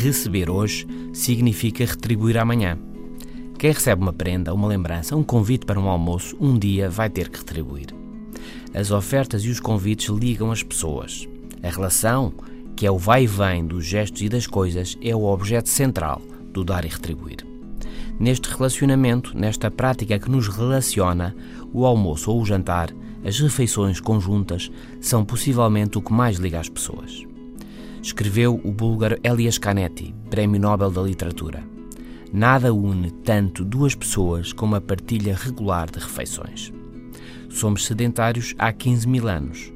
receber hoje significa retribuir amanhã. Quem recebe uma prenda, uma lembrança, um convite para um almoço, um dia vai ter que retribuir. As ofertas e os convites ligam as pessoas. A relação, que é o vai e vem dos gestos e das coisas, é o objeto central do dar e retribuir. Neste relacionamento, nesta prática que nos relaciona, o almoço ou o jantar, as refeições conjuntas, são possivelmente o que mais liga as pessoas. Escreveu o búlgaro Elias Canetti, Prémio Nobel da Literatura. Nada une tanto duas pessoas como a partilha regular de refeições. Somos sedentários há 15 mil anos.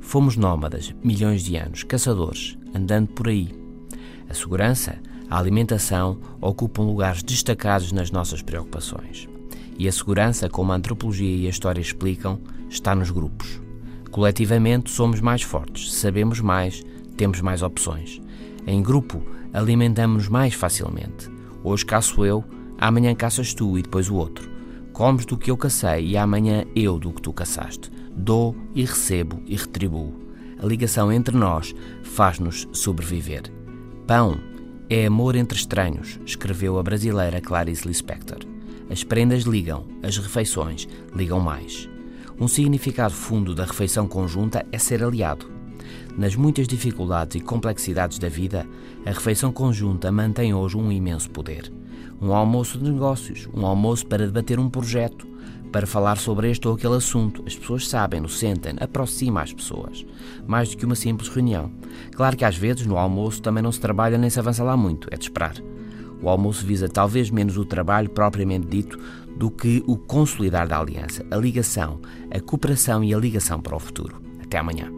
Fomos nómadas milhões de anos, caçadores, andando por aí. A segurança, a alimentação ocupam lugares destacados nas nossas preocupações. E a segurança, como a antropologia e a história explicam, está nos grupos. Coletivamente somos mais fortes, sabemos mais, temos mais opções. Em grupo, alimentamos-nos mais facilmente. Hoje caço eu, amanhã caças tu e depois o outro. Comes do que eu cacei e amanhã eu do que tu caçaste. Dou e recebo e retribuo. A ligação entre nós faz-nos sobreviver. Pão é amor entre estranhos, escreveu a brasileira Clarice Lispector. As prendas ligam, as refeições ligam mais. Um significado fundo da refeição conjunta é ser aliado. Nas muitas dificuldades e complexidades da vida, a refeição conjunta mantém hoje um imenso poder. Um almoço de negócios, um almoço para debater um projeto, para falar sobre este ou aquele assunto. As pessoas sabem, sentem, aproxima as pessoas, mais do que uma simples reunião. Claro que às vezes no almoço também não se trabalha nem se avança lá muito, é de esperar. O almoço visa talvez menos o trabalho propriamente dito do que o consolidar da aliança, a ligação, a cooperação e a ligação para o futuro. Até amanhã.